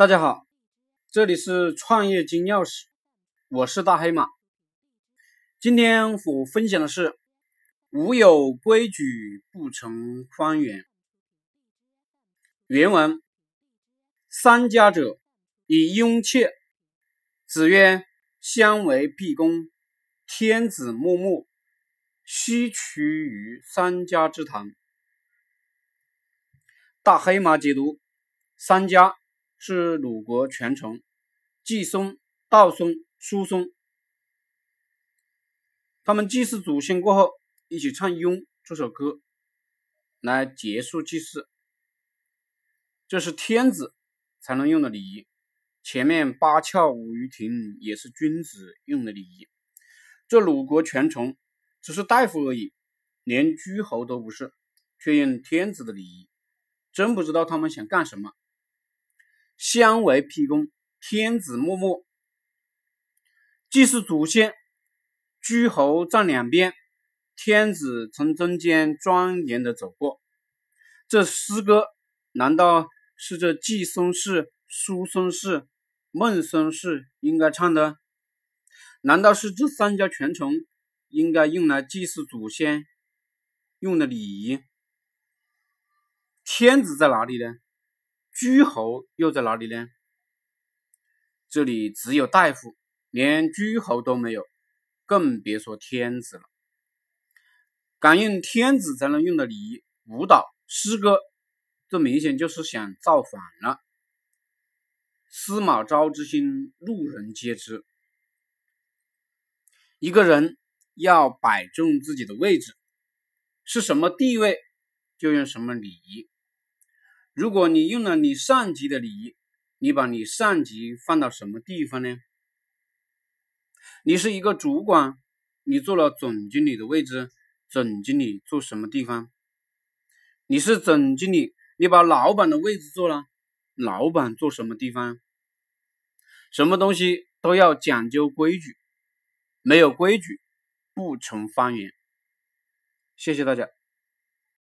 大家好，这里是创业金钥匙，我是大黑马。今天我分享的是“无有规矩不成方圆”。原文：三家者，以雍切。子曰：“相为毕恭，天子穆穆，须取于三家之堂。”大黑马解读：三家。是鲁国权臣季松、道松、叔松，他们祭祀祖先过后，一起唱《雍》这首歌来结束祭祀。这是天子才能用的礼仪。前面八窍五于庭也是君子用的礼仪。这鲁国权臣只是大夫而已，连诸侯都不是，却用天子的礼仪，真不知道他们想干什么。相为辟公，天子穆穆，祭祀祖先，诸侯站两边，天子从中间庄严的走过。这诗歌难道是这季松氏、叔松氏、孟松氏应该唱的？难道是这三家权臣应该用来祭祀祖先用的礼仪？天子在哪里呢？诸侯又在哪里呢？这里只有大夫，连诸侯都没有，更别说天子了。敢用天子才能用的礼仪、舞蹈、诗歌，这明显就是想造反了。司马昭之心，路人皆知。一个人要摆正自己的位置，是什么地位，就用什么礼仪。如果你用了你上级的礼仪，你把你上级放到什么地方呢？你是一个主管，你做了总经理的位置，总经理坐什么地方？你是总经理，你把老板的位置坐了，老板坐什么地方？什么东西都要讲究规矩，没有规矩不成方圆。谢谢大家。